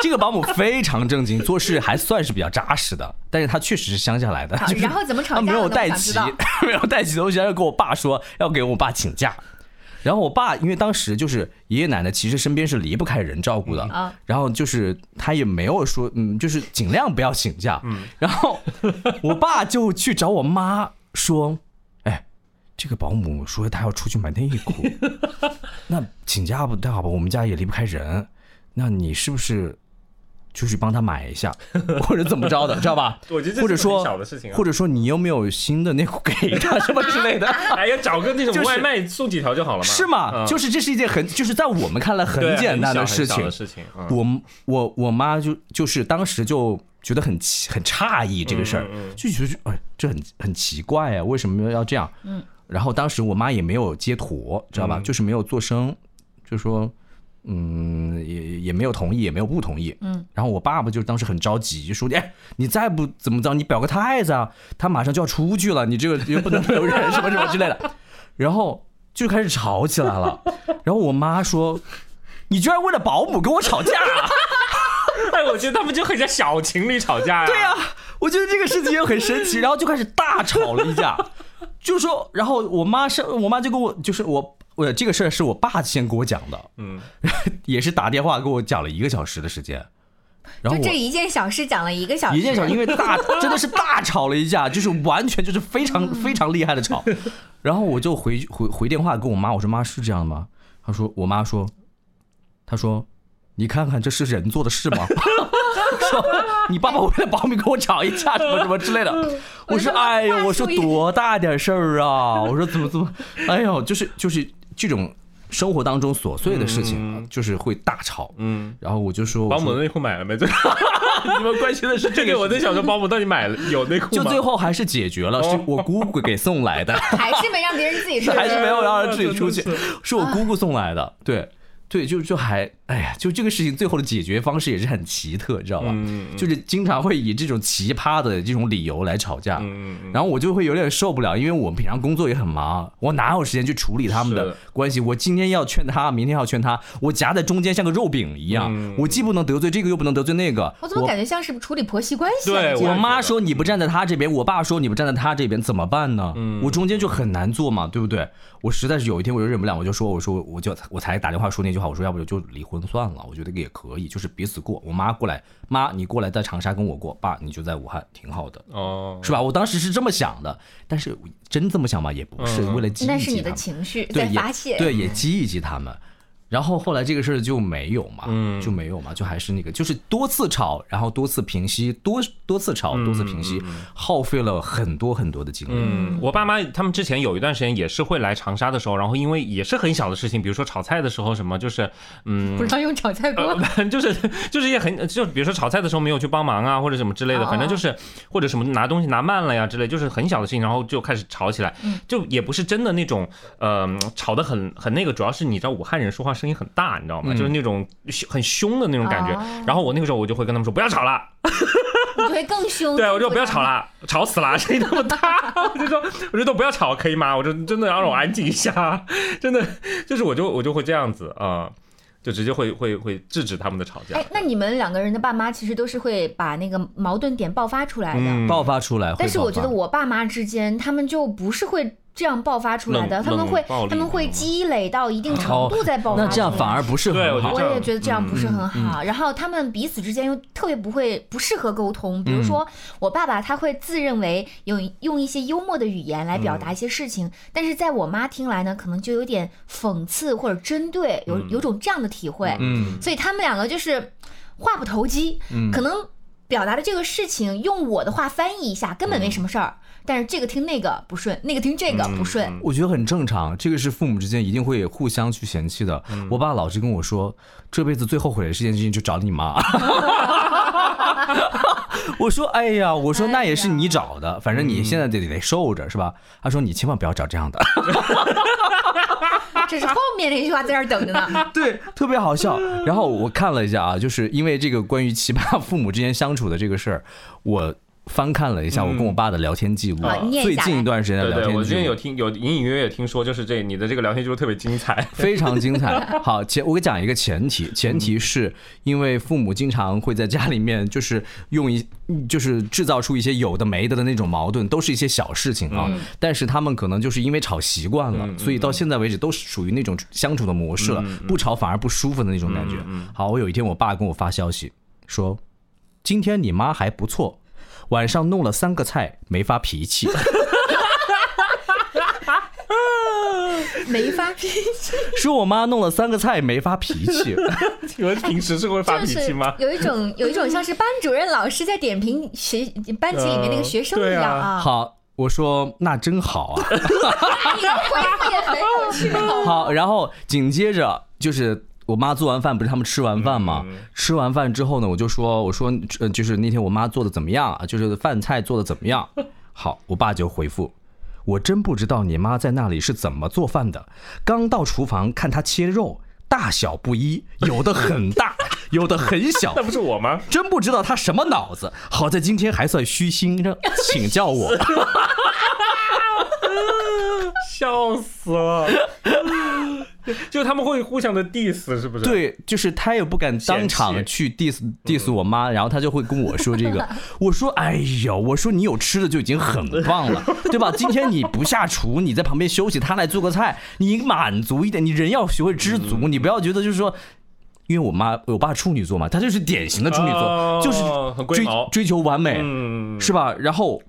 这个保姆非常正经，做事还算是比较扎实的，但是他确实是乡下来的，就是然后怎么吵他没有带齐没有带齐东西，他就跟我爸说要给我爸请假。然后我爸因为当时就是爷爷奶奶其实身边是离不开人照顾的，啊然后就是他也没有说嗯，就是尽量不要请假。嗯然后我爸就去找我妈说，哎，这个保姆说她要出去买内裤，那请假不太好吧？我们家也离不开人，那你是不是就去帮他买一下，或者怎么着的，知道吧？我觉得这是或者说很小的事情啊或者说你有没有新的内裤给他 什么之类的？哎呀，找个那种外卖送几条就好了嘛？是吗？嗯就是这是一件很，就是在我们看来很简单的事情很小的。事情。嗯我我我妈就就是当时就觉得很奇很诧异这个事儿，嗯嗯嗯就觉得哎这很很奇怪啊，为什么要这样？嗯，然后当时我妈也没有接妥，知道吧？嗯就是没有做声，就说嗯也也没有同意，也没有不同意。嗯，然后我爸爸就当时很着急，就说哎你再不怎么着，你表个态子啊，他马上就要出去了，你这个又不能留人什么什么之类的，然后就开始吵起来了。然后我妈说。你居然为了保姆跟我吵架、啊？哎，我觉得他们就很像小情侣吵架呀。对呀、我觉得这个事情也很神奇，然后就开始大吵了一架，就说，然后我妈是我妈就跟我，就是我，我这个事儿是我爸先给我讲的，嗯，也是打电话给我讲了一个小时的时间，然后这一件小事讲了一个小时，一件小事，因为大 真的是大吵了一架，就是完全就是非常非常厉害的吵，然后我就回回回电话跟我妈，我说妈是这样的吗？她说我妈说，她说你看看这是人做的事吗？说你爸爸为了保姆跟我吵一架什么什么之类的，我说哎呦，我说多大点事儿啊！我说怎么怎么，哎呦，就是就是这种生活当中琐碎的事情，啊就是会大吵。嗯，然后我就说，保姆的内裤买了没？这 你们关心的是这这个，我在想说保姆到底买了有内裤吗？就最后还是解决了，是我姑姑给送来的，还是没让别人自己说。还是没有让人自己出去，是我姑姑送来的。对，对，就就还，哎呀，就这个事情最后的解决方式也是很奇特，知道吧？就是经常会以这种奇葩的这种理由来吵架。然后我就会有点受不了，因为我们平常工作也很忙，我哪有时间去处理他们的关系？我今天要劝他，明天要劝他，我夹在中间像个肉饼一样，嗯我既不能得罪这个，又不能得罪那个。我怎么感觉像是处理婆媳关系啊？对我妈说你不站在他这边，我爸说你不站在他这边，怎么办呢？嗯我中间就很难做嘛，对不对？我实在是有一天我就忍不了，我就说，我说我就我才打电话说那句话，我说要不就就离婚算了，我觉得也可以，就是彼此过。我妈过来，妈你过来在长沙跟我过，爸你就在武汉，挺好的。哦，是吧？我当时是这么想的，但是真这么想吗，也不是嗯为了激那是你的一激他们，情绪对也在发泄。对，也激一激他们。然后后来这个事儿就没有嘛，嗯就没有嘛，就还是那个，就是多次吵，然后多次平息，多多次吵，多次平息，耗费了很多很多的精力。嗯，我爸妈他们之前有一段时间也是会来长沙的时候，然后因为也是很小的事情，比如说炒菜的时候什么，就是嗯不，知道用炒菜锅。呃，就是就是一些很就比如说炒菜的时候没有去帮忙啊，或者什么之类的，哦反正就是或者什么拿东西拿慢了呀之类，就是很小的事情，然后就开始吵起来，就也不是真的那种呃吵得很很那个，主要是你知道武汉人说话声音很大，你知道吗？就是那种凶很凶的那种感觉哦。然后我那个时候我就会跟他们说不要吵了，你就会更凶。对我就更不要吵了，吵死了，声音那么大，我就说 我就都不要吵可以吗？我就真的让我安静一下，真的就是我就我就会这样子啊。就直接会会会制止他们的吵架哎，，那你们两个人的爸妈其实都是会把那个矛盾点爆发出来的。嗯爆发出来但是我觉得我爸妈之间，他们就不是会这样爆发出来的，他们会他们会积累到一定程度再爆发出来。哦那这样反而不是很好。对我。我也觉得这样不是很嗯好。然后他们彼此之间又特别不会不适合沟通，比嗯如说我爸爸他会自认为有用一些幽默的语言来表嗯。达一些事情，但是在我妈听来呢，可能就有点讽刺或者针对，有有种这样的体会。嗯，所以他们两个就是话不投机，可能表达的这个事情用我的话翻译一下根本没什么事儿，但是这个听那个不顺，那个听这个不顺。我觉得很正常，这个是父母之间一定会互相去嫌弃的。我爸老是跟我说，这辈子最后悔的一件事情就找你妈。我说，哎呀，我说那也是你找的，反正你现在得得受着是吧？他说你千万不要找这样的，这是后面那句话在这儿等着呢。对，特别好笑。然后我看了一下啊，就是因为这个关于奇葩父母之间相处的这个事儿，我翻看了一下我跟我爸的聊天记录，最近一段时间的聊天记录我之前有。听有隐隐约约听说，就是这你的这个聊天记录特别精彩。非常精彩。好，前我给讲一个前提，前提是因为父母经常会在家里面就是用一就是制造出一些有的没的的那种矛盾，都是一些小事情啊。但是他们可能就是因为吵习惯了，所以到现在为止都是属于那种相处的模式了，不吵反而不舒服的那种感觉。好，我有一天我爸跟我发消息说，今天你妈还不错。晚上弄了三个菜，没发脾气。没发脾气，说我妈弄了三个菜，没发脾气。你们平时是会发脾气吗？有一种有一种像是班主任老师在点评学班级里面那个学生一样啊。好，我说那真好啊。你的回复也很有趣哦。好，然后紧接着就是我妈做完饭，不是他们吃完饭吗？吃完饭之后呢，我就说，我说，呃，就是那天我妈做的怎么样啊？就是饭菜做的怎么样？好，我爸就回复。我真不知道你妈在那里是怎么做饭的。刚到厨房看她切肉，大小不一，有的很大，有的很小那。不是我吗？真不知道她什么脑子。好在今天还算虚心，让请教我。笑死了！就他们会互相的 diss，是不是？，对，就是他也不敢当场去 diss diss 我妈，然后他就会跟我说这个。我说，哎呦，我说你有吃的就已经很棒了，对吧？今天你不下厨，你在旁边休息，他来做个菜，你满足一点，你人要学会知足，你不要觉得就是说。因为我妈我爸处女座嘛，他就是典型的处女座，哦就是追追求完美，嗯，是吧？然后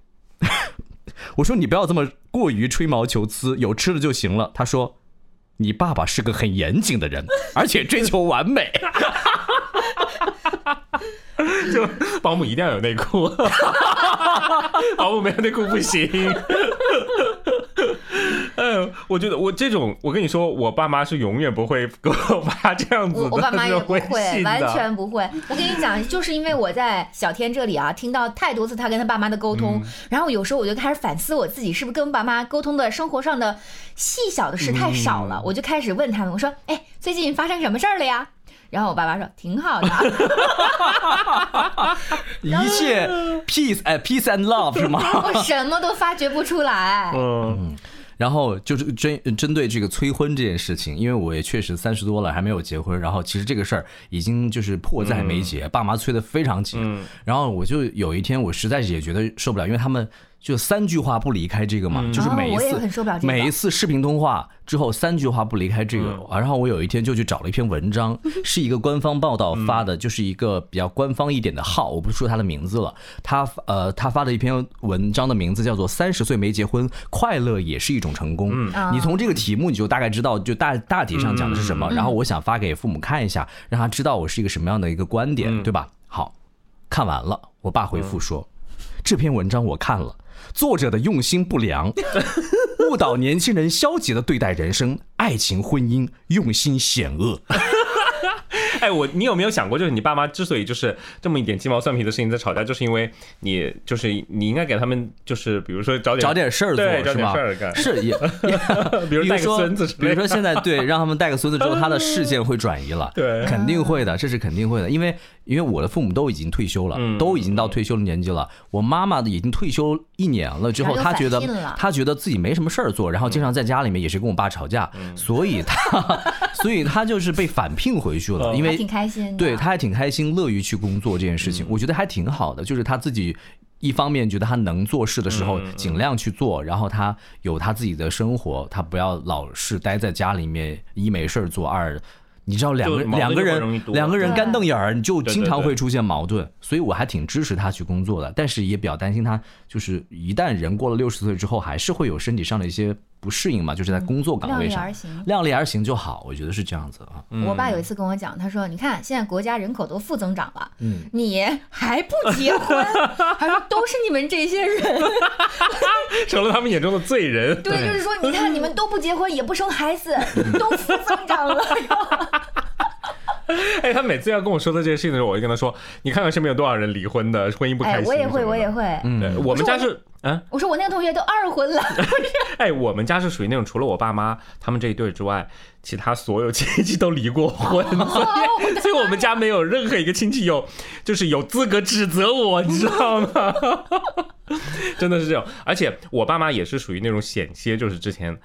我说你不要这么过于吹毛求疵，有吃的就行了。他说你爸爸是个很严谨的人，而且追求完美。就保姆一定要有内裤，保姆没有内裤不行。嗯，我我觉得我这种，我跟你说，我爸妈是永远不会跟我爸这样子的，我我爸妈也不会，完全不会。我跟你讲，就是因为我在小天这里啊，听到太多次他跟他爸妈的沟通，嗯然后有时候我就开始反思我自己是不是跟爸妈沟通的生活上的细小的事太少嗯了，我就开始问他们，我说，哎，最近发生什么事儿了呀？然后我爸爸说挺好的，一切 peace 哎 peace and love 是吗？我什么都发掘不出来。嗯然后就是针针对这个催婚这件事情，因为我也确实三十多了还没有结婚，然后其实这个事儿已经就是迫在眉睫，爸妈催得非常紧。嗯然后我就有一天我实在是也觉得受不了，因为他们就三句话不离开这个嘛，就是每一哦我也次、很受不了这个每一次视频通话之后三句话不离开这个。嗯啊然后我有一天就去找了一篇文章，是一个官方报道发的，就是一个比较官方一点的号，我不说他的名字了。他呃他发的一篇文章的名字叫做《三十岁没结婚，快乐也是一种成功》。嗯你从这个题目你就大概知道，就大大体上讲的是什么。然后我想发给父母看一下，让他知道我是一个什么样的一个观点，对吧？好，看完了，我爸回复说，这篇文章我看了。作者的用心不良，误导年轻人消极的对待人生、爱情、婚姻，用心险恶。哎，我你有没有想过，就是你爸妈之所以就是这么一点鸡毛蒜皮的事情在吵架，就是因为你就是你应该给他们就是比如说找点找点事儿做，找点是吗？事儿干，是也，比如带个孙子比如说现在对，让他们带个孙子之后，他的视线会转移了，对。肯定会的，这是肯定会的，因为因为我的父母都已经退休了，嗯。都已经到退休的年纪了，我妈妈的已经退休一年了之后，他觉得就返聘了她觉得自己没什么事儿做，然后经常在家里面也是跟我爸吵架，所以他 所以他就是被返聘回去了，哦因为挺开心。对他还挺开心，乐于去工作这件事情，我觉得还挺好的。就是他自己一方面觉得他能做事的时候尽量去做，然后他有他自己的生活，他不要老是待在家里面，一没事儿做，二。你知道两个两个人两个人干瞪眼儿，你就经常会出现矛盾，所以我还挺支持他去工作的，但是也比较担心他，就是一旦人过了六十岁之后，还是会有身体上的一些不适应嘛，就是在工作岗位上力而行。量力而行就好，我觉得是这样子啊。我爸有一次跟我讲，他说：“你看，现在国家人口都负增长了，嗯你还不结婚？还说都是你们这些人。成了他们眼中的罪人。对，就是说，你看你们都不结婚，也不生孩子，都负增长了。哎，他每次要跟我说的这些事情的时候，我就跟他说：“你看看身边有多少人离婚的，婚姻不开哎，心。”我也会，我也。会。嗯，我们家是，嗯，我说我那个同学都二婚了，哎，我们家是属于那种除了我爸妈他们这一对之外，其他所有亲戚都离过婚，所以 所以我们家没有任何一个亲戚有就是有资格指责我，你知道吗？真的是这种，而且我爸妈也是属于那种险些，就是之前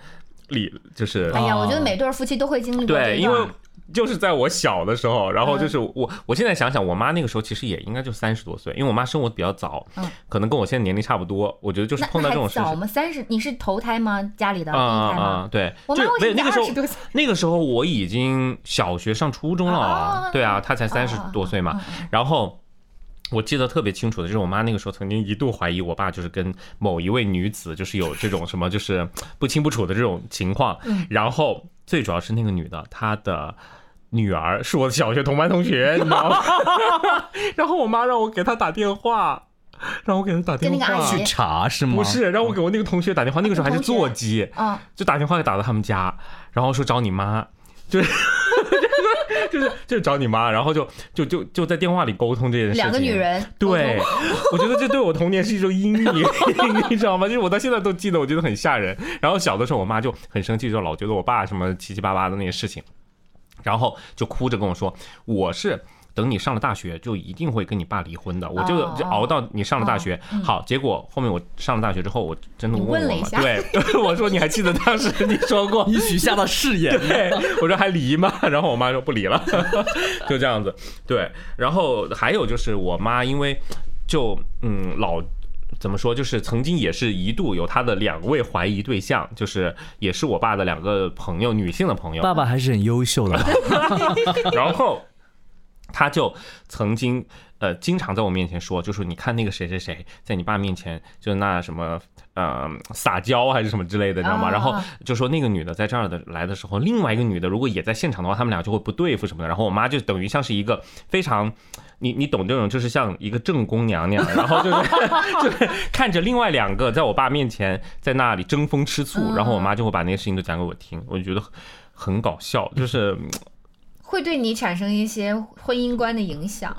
离就是哎呀，我觉得每对夫妻都会经历过对，因为段。就是在我小的时候，然后嗯就是我，我现在想想，我妈那个时候其实也应该就三十多岁，因为我妈生我比较早，嗯可能跟我现在年龄差不多。我觉得就是碰到这种事情。早吗？三十，你是头胎吗？家里的第胎吗？啊，对，我就妈为什么没有那个时候20多岁，那个时候我已经小学上初中了哦对啊，她才三十多岁嘛然后。我记得特别清楚的就是，我妈那个时候曾经一度怀疑我爸就是跟某一位女子就是有这种什么就是不清不楚的这种情况，嗯然后最主要是那个女的她的女儿是我的小学同班同学，你知道吗？然后我妈让我给她打电话，让我给她打电话跟那个阿姨去，查是吗？不是让我给我那个同学打电话，那个时候还是座机，啊，就打电话给打到他们家，然后说找你妈，就是 就是就是找你妈，然后就就就就在电话里沟通这件事情。两个女人对，我觉得这对我童年是一种阴影，你知道吗？就是我到现在都记得，我觉得很吓人。然后小的时候，我妈就很生气，就老觉得我爸什么七七八八的那些事情，然后就哭着跟我说，我是。等你上了大学，就一定会跟你爸离婚的。我就熬到你上了大学，好，结果后面我上了大学之后，我真的问问我嘛，了一下对，我说你还记得当时你说过，你许下的誓言。对，我说还离吗？然后我妈说不离了，就这样子。对，然后还有就是我妈，因为就嗯老。怎么说？就是曾经也是一度有他的两位怀疑对象，就是也是我爸的两个朋友，女性的朋友。爸爸还是很优秀的吧？然后他就曾经呃经常在我面前说，就说你看那个谁谁谁在你爸面前就那什么呃撒娇还是什么之类的，你知道吗？啊然后就说那个女的在这儿的来的时候，另外一个女的如果也在现场的话，他们俩就会不对付什么的。然后我妈就等于像是一个非常。你你懂这种，就是像一个正宫娘娘，然后就是就是看着另外两个在我爸面前在那里争风吃醋，然后我妈就会把那些事情都讲给我听，我就觉得很搞笑，就是 会对你产生一些婚姻观的影响。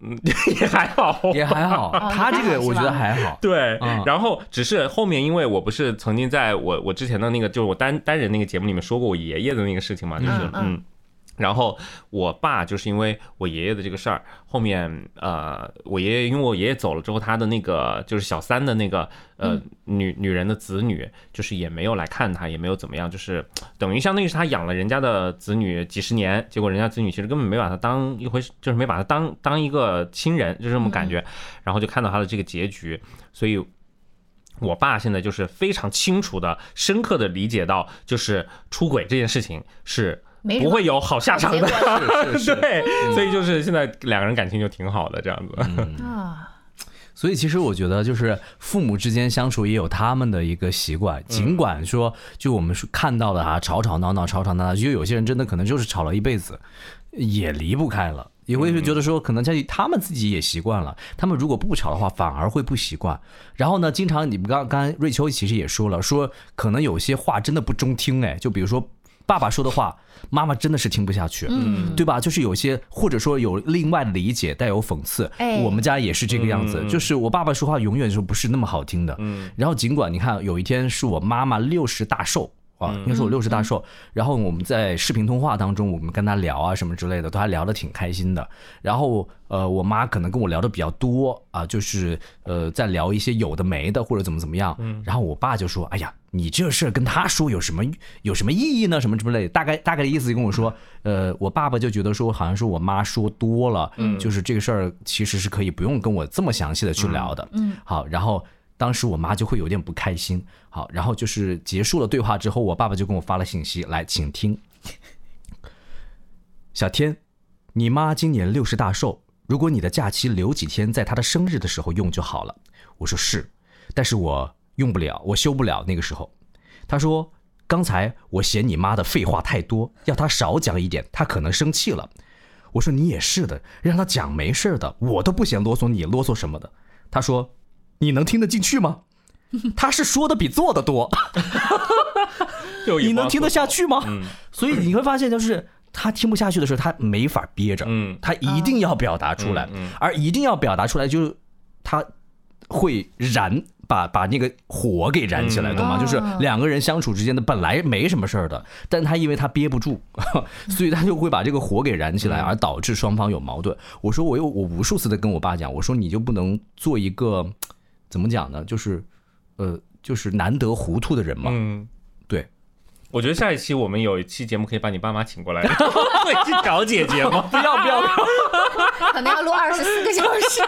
嗯 也还好，也还好，哦他这个我觉得还好。对嗯，然后只是后面，因为我不是曾经在我我之前的那个就是我单单人那个节目里面说过我爷爷的那个事情嘛，就是嗯嗯嗯。然后我爸就是因为我爷爷的这个事儿，后面呃，我爷爷因为我爷爷走了之后，他的那个就是小三的那个呃女女人的子女，就是也没有来看他，也没有怎么样，就是等于相当于是他养了人家的子女几十年，结果人家子女其实根本没把他当一回事，就是没把他当当一个亲人，就这么感觉，然后就看到他的这个结局，所以我爸现在就是非常清楚的、深刻的理解到，就是出轨这件事情是没不会有好下场的。是是是对，所以就是现在两个人感情就挺好的这样子。啊，所以其实我觉得，就是父母之间相处也有他们的一个习惯，尽管说就我们是看到的啊，吵吵闹闹，吵吵闹闹，就有些人真的可能就是吵了一辈子，也离不开了。也会是觉得说，可能在他们自己也习惯了。他们如果不吵的话，反而会不习惯。然后呢，经常你们刚刚瑞秋其实也说了，说可能有些话真的不中听，哎，就比如说爸爸说的话，妈妈真的是听不下去。嗯，对吧？就是有些或者说有另外的理解，带有讽刺。哎我们家也是这个样子，嗯就是我爸爸说话永远就不是那么好听的。嗯然后尽管你看有一天是我妈妈六十大寿。啊，应该是我六十大寿，然后我们在视频通话当中，我们跟他聊啊什么之类的，都还聊得挺开心的。然后呃，我妈可能跟我聊的比较多啊，就是呃在聊一些有的没的或者怎么怎么样。然后我爸就说：“哎呀，你这事儿跟他说有什么有什么意义呢？什么之类的。”大概大概的意思就跟我说，呃，我爸爸就觉得说好像是我妈说多了，就是这个事儿其实是可以不用跟我这么详细的去聊的。嗯，好，然后当时我妈就会有点不开心。好，然后就是结束了对话之后，我爸爸就跟我发了信息，来，请听。小天，你妈今年六十大寿，如果你的假期留几天，在她的生日的时候用就好了。我说是，但是我用不了，我休不了那个时候。他说，刚才我嫌你妈的废话太多，要她少讲一点，她可能生气了。我说你也是的，让她讲没事的，我都不嫌啰嗦，你啰嗦什么的。他说，你能听得进去吗？他是说的比做的多，就你能听得下去吗？嗯所以你会发现，就是他听不下去的时候，他没法憋着，嗯他一定要表达出来，嗯嗯而一定要表达出来，就是他会燃。把把那个火给燃起来，嗯懂吗？哦就是两个人相处之间的本来没什么事儿的，但他因为他憋不住，所以他就会把这个火给燃起来，嗯而导致双方有矛盾。我说我有我无数次的跟我爸讲，我说你就不能做一个怎么讲呢？就是呃，就是难得糊涂的人嘛。嗯。对，我觉得下一期我们有一期节目可以把你爸妈请过来，会去找姐姐吗？不要不要！可能要录二十四个小时。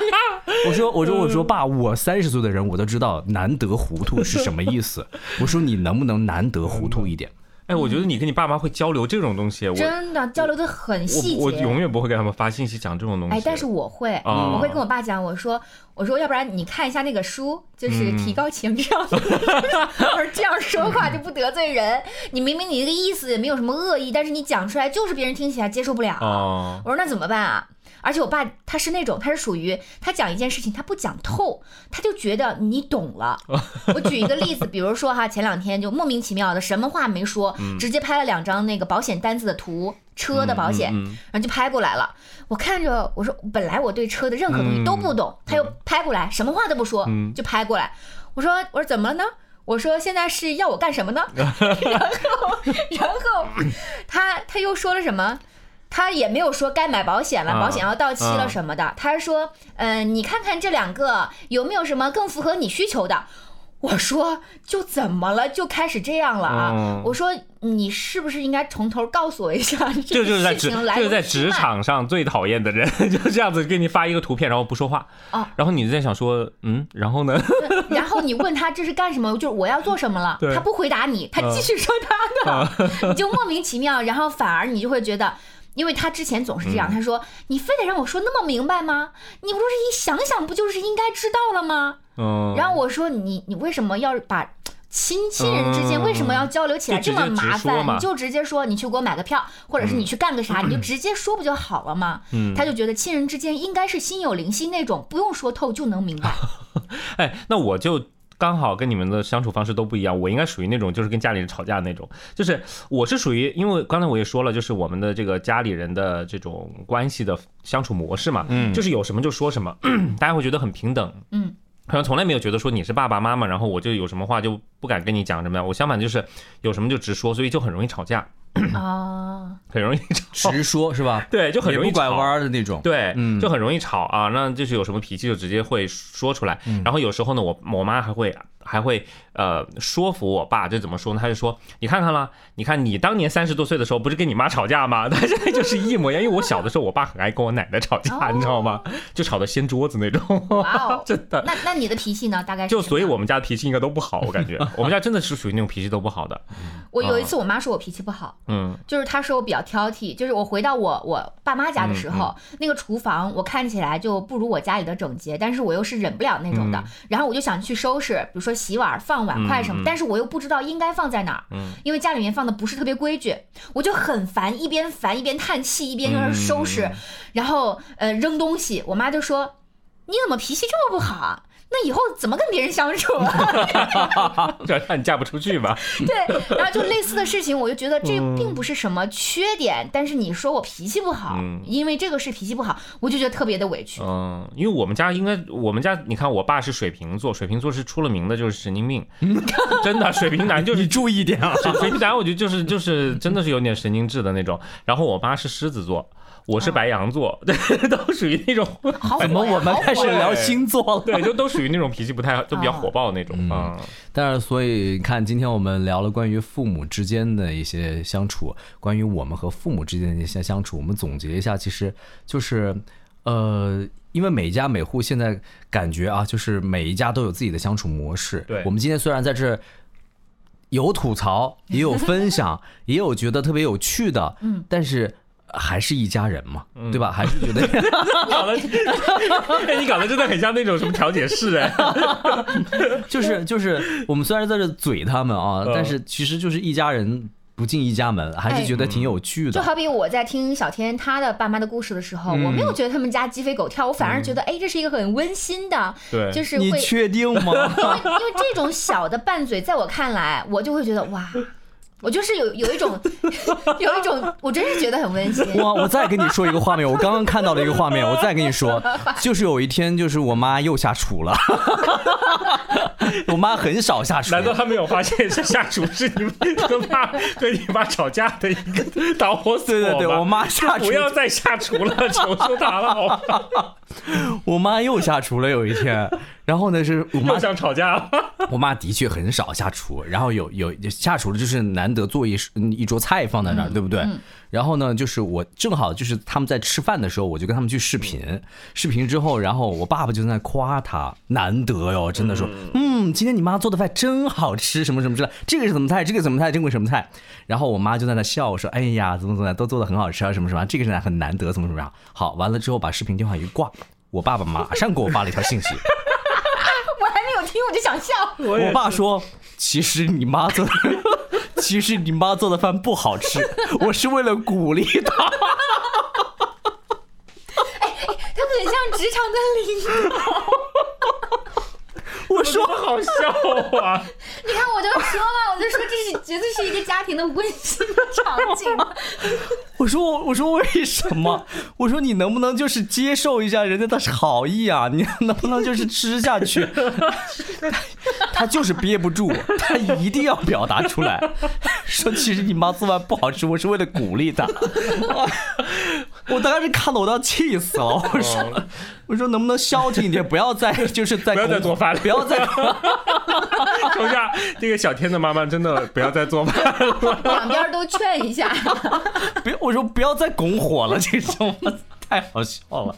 我说我说我说爸，我三十岁的人我都知道难得糊涂是什么意思。我说你能不能难得糊涂一点？哎，我觉得你跟你爸妈会交流这种东西，我真的交流的很细节。我我永远不会给他们发信息讲这种东西。哎，但是我会，哦我会跟我爸讲，我说，我说，要不然你看一下那个书，就是提高情商。我说这样说话就不得罪人。你明明你这个意思也没有什么恶意，但是你讲出来就是别人听起来接受不了。哦，我说那怎么办啊？而且我爸他是那种，他是属于他讲一件事情他不讲透，他就觉得你懂了。我举一个例子，比如说哈，前两天就莫名其妙的什么话没说，直接拍了两张那个保险单子的图，车的保险，然后就拍过来了。我看着我说，本来我对车的任何东西都不懂，他又拍过来，什么话都不说，嗯就拍过来。我说我说怎么了呢？我说现在是要我干什么呢？然后然后他他又说了什么？他也没有说该买保险了，啊保险要到期了什么的。他说，嗯、你看看这两个有没有什么更符合你需求的。我说就怎么了，就开始这样了啊？嗯我说你是不是应该从头告诉我一下这 就是在职，事情来就是在职场上最讨厌的人，就这样子给你发一个图片，然后不说话，啊然后你在想说，嗯，然后呢？然后你问他这是干什么，就是我要做什么了，对他不回答你，他继续说他的，你就莫名其妙，然后反而你就会觉得。因为他之前总是这样，他说你非得让我说那么明白吗？你不是一想想不就是应该知道了吗？嗯，然后我说你你为什么要把亲亲人之间为什么要交流起来这么麻烦？你就直接说你去给我买个票，或者是你去干个啥，你就直接说不就好了吗？他就觉得亲人之间应该是心有灵犀那种，不用说透就能明白。哎，那我就刚好跟你们的相处方式都不一样，我应该属于那种就是跟家里人吵架那种，就是我是属于，因为刚才我也说了，就是我们的这个家里人的这种关系的相处模式嘛，嗯，就是有什么就说什么，大家会觉得很平等，嗯。好像从来没有觉得说你是爸爸妈妈，然后我就有什么话就不敢跟你讲什么呀。我相反就是有什么就直说，所以就很容易吵架，啊，很容易吵。直说是吧？对，就很容易拐弯的那种。对，嗯就很容易吵啊。那就是有什么脾气就直接会说出来。然后有时候呢，我我妈还会还会呃说服我爸，这怎么说呢？他就说你看看啦，你看你当年三十多岁的时候不是跟你妈吵架吗？他现在就是一模一样。因为我小的时候，我爸很爱跟我奶奶吵架，哦你知道吗？就吵得掀桌子那种。哇哦，真的。那那你的脾气呢？大概就所以，我们家的脾气应该都不好，我感觉 我们家真的是属于那种脾气都不好的。我有一次我妈说我脾气不好，嗯就是她说我比较挑剔，就是我回到我我爸妈家的时候，那个厨房我看起来就不如我家里的整洁，但是我又是忍不了那种的，然后我就想去收拾，比如说洗碗、放碗筷什么，但是我又不知道应该放在哪儿，因为家里面放的不是特别规矩，我就很烦，一边烦一边叹气，一边在那儿收拾，然后呃扔东西，我妈就说你怎么脾气这么不好啊？那以后怎么跟别人相处啊？这让你嫁不出去吧？对，然后就类似的事情，我就觉得这并不是什么缺点，但是你说我脾气不好，因为这个是脾气不好，我就觉得特别的委屈。嗯，因为我们家应该，我们家你看，我爸是水瓶座，水瓶座是出了名的就是神经病，真的，水瓶男就是你注意点啊！水水瓶男，我觉得就是就是真的是有点神经质的那种。然后我妈是狮子座，我是白羊座，对，都属于那种，好怎么我们开始聊星座了？对，就都属于那种脾气不太，就比较火爆的那种啊。但是，所以你看，今天我们聊了关于父母之间的一些相处，关于我们和父母之间的一些相处，我们总结一下，其实就是，呃，因为每家每户现在感觉啊，就是每一家都有自己的相处模式。对我们今天虽然在这有吐槽，也有分享，也有觉得特别有趣的，嗯，但是。还是一家人嘛，对吧？还是觉得搞得，哎，你搞得真的很像那种什么调解室哎。就 是就是，我们虽然在这嘴他们啊，嗯但是其实就是一家人不进一家门，还是觉得挺有趣的。就好比我在听小天他的爸妈的故事的时候，我没有觉得他们家鸡飞狗跳，我反而觉得，哎，这是一个很温馨的，对就是，你确定吗？因为因为这种小的拌嘴，在我看来，我就会觉得哇。我就是有有一种，有一种，我真是觉得很温馨。我我再跟你说一个画面，我刚刚看到了一个画面，我再跟你说，就是有一天，就是我妈又下厨了，我妈很少下厨，难道她没有发现是下厨是你们跟爸和你爸吵架的一个导火索对对对，我妈下厨不，要再下厨了，求求她了，好吧？我妈又下厨了，有一天，然后呢是我妈又想吵架了。我妈的确很少下厨，然后有有下厨的，就是难得做一嗯一桌菜放在那儿，对不对？然后呢，就是我正好就是他们在吃饭的时候，我就跟他们去视频，视频之后，然后我爸爸就在那夸他，难得哟，真的说，嗯，今天你妈做的饭真好吃，什么什么之类，这个是什么菜，这个是什么菜，这个是什么菜，然后我妈就在那笑说，哎呀，怎么怎么样，都做的很好吃啊，什么什么，这个是很难得，怎么怎么样。好，完了之后把视频电话一挂，我爸爸马上给我发了一条信息。我还没有听，我就想笑。我爸说：“其实你妈做的，其实你妈做的饭不好吃，我是为了鼓励她。他很像职场的领导。我说好笑啊！你看，我就说嘛，我就说这是绝对是一个家庭的温馨的场景。我说我我说为什么？我说你能不能就是接受一下人家的好意啊？你能不能就是吃下去？他就是憋不住，他一定要表达出来，说其实你妈做饭不好吃，我是为了鼓励她。我当时看的我都要气死了，我说我说能不能消停一点，不要再就是在不要再做饭了不要再 求下这个小天的妈妈真的不要再做饭了。两边都劝一下。不要，我说不要再拱火了，这种太好笑了。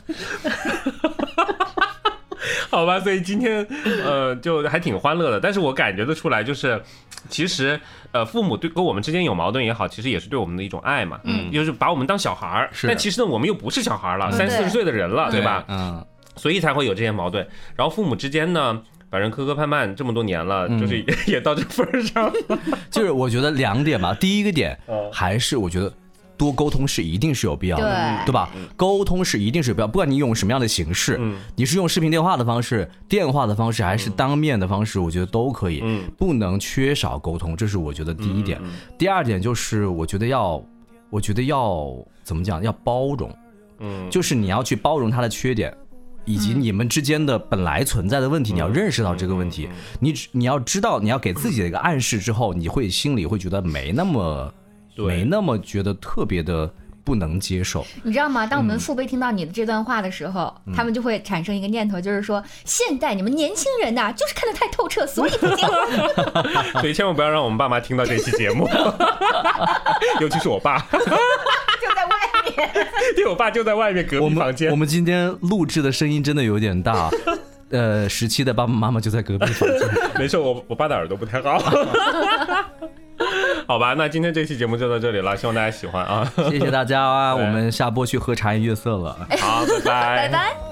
好吧，所以今天呃就还挺欢乐的，但是我感觉得出来，就是其实呃父母对跟我们之间有矛盾也好，其实也是对我们的一种爱嘛，嗯，就是把我们当小孩儿，是但其实呢我们又不是小孩儿了，三四十岁的人了，对。吧？嗯，所以才会有这些矛盾。然后父母之间呢，反正磕磕绊绊这么多年了，就是也 也到这份儿上了。就是我觉得两点吧，第一个点哦还是我觉得多沟通是一定是有必要的，对。对吧？沟通是一定是有必要，不管你用什么样的形式，嗯。你是用视频电话的方式、电话的方式，还是当面的方式，我觉得都可以，嗯。不能缺少沟通，这是我觉得第一点。第二点就是我觉得要，我觉得要怎么讲，要包容，嗯，就是你要去包容他的缺点。以及你们之间的本来存在的问题，你要认识到这个问题，你只你要知道，你要给自己的一个暗示之后，你会心里会觉得没那么对没那么觉得特别的不能接受。你知道吗？当我们父辈听到你的这段话的时候，他们就会产生一个念头，就是说，现代你们年轻人呐、就是看得太透彻，所以不结婚。所以千万不要让我们爸妈听到这期节目，尤其是我爸，就在外面。对我爸就在外面隔我们壁房间我。们今天录制的声音真的有点大，呃，十七的爸爸妈妈就在隔壁房间。没事，我我爸的耳朵不太好。好吧，那今天这期节目就到这里了，希望大家喜欢啊！谢谢大家啊，我们下播去喝茶颜悦色了。好，拜拜拜。哦，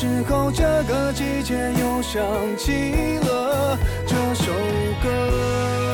这时候，这个季节又想起了这首歌。